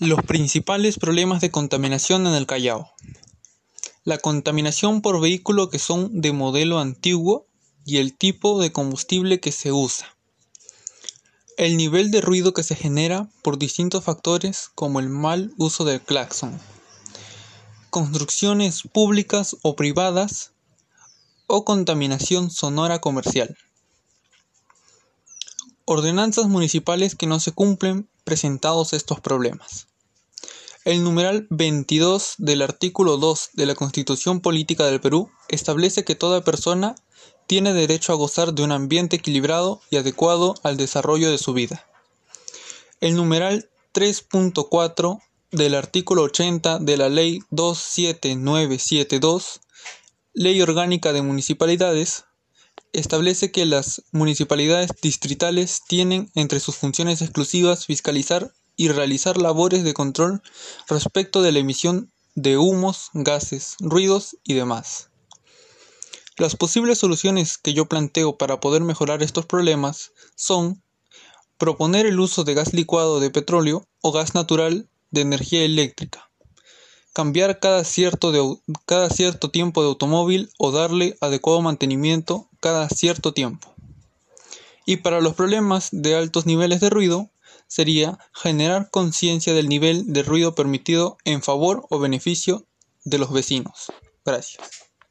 Los principales problemas de contaminación en el Callao. La contaminación por vehículo que son de modelo antiguo y el tipo de combustible que se usa. El nivel de ruido que se genera por distintos factores como el mal uso del claxon. Construcciones públicas o privadas o contaminación sonora comercial. Ordenanzas municipales que no se cumplen presentados estos problemas. El numeral 22 del artículo 2 de la Constitución Política del Perú establece que toda persona tiene derecho a gozar de un ambiente equilibrado y adecuado al desarrollo de su vida. El numeral 3.4 del artículo 80 de la Ley 27972, Ley Orgánica de Municipalidades, establece que las municipalidades distritales tienen entre sus funciones exclusivas fiscalizar y realizar labores de control respecto de la emisión de humos, gases, ruidos y demás. Las posibles soluciones que yo planteo para poder mejorar estos problemas son proponer el uso de gas licuado de petróleo o gas natural de energía eléctrica, cambiar cada cierto, cada cierto tiempo de automóvil o darle adecuado mantenimiento cada cierto tiempo. Y para los problemas de altos niveles de ruido, sería generar conciencia del nivel de ruido permitido en favor o beneficio de los vecinos. Gracias.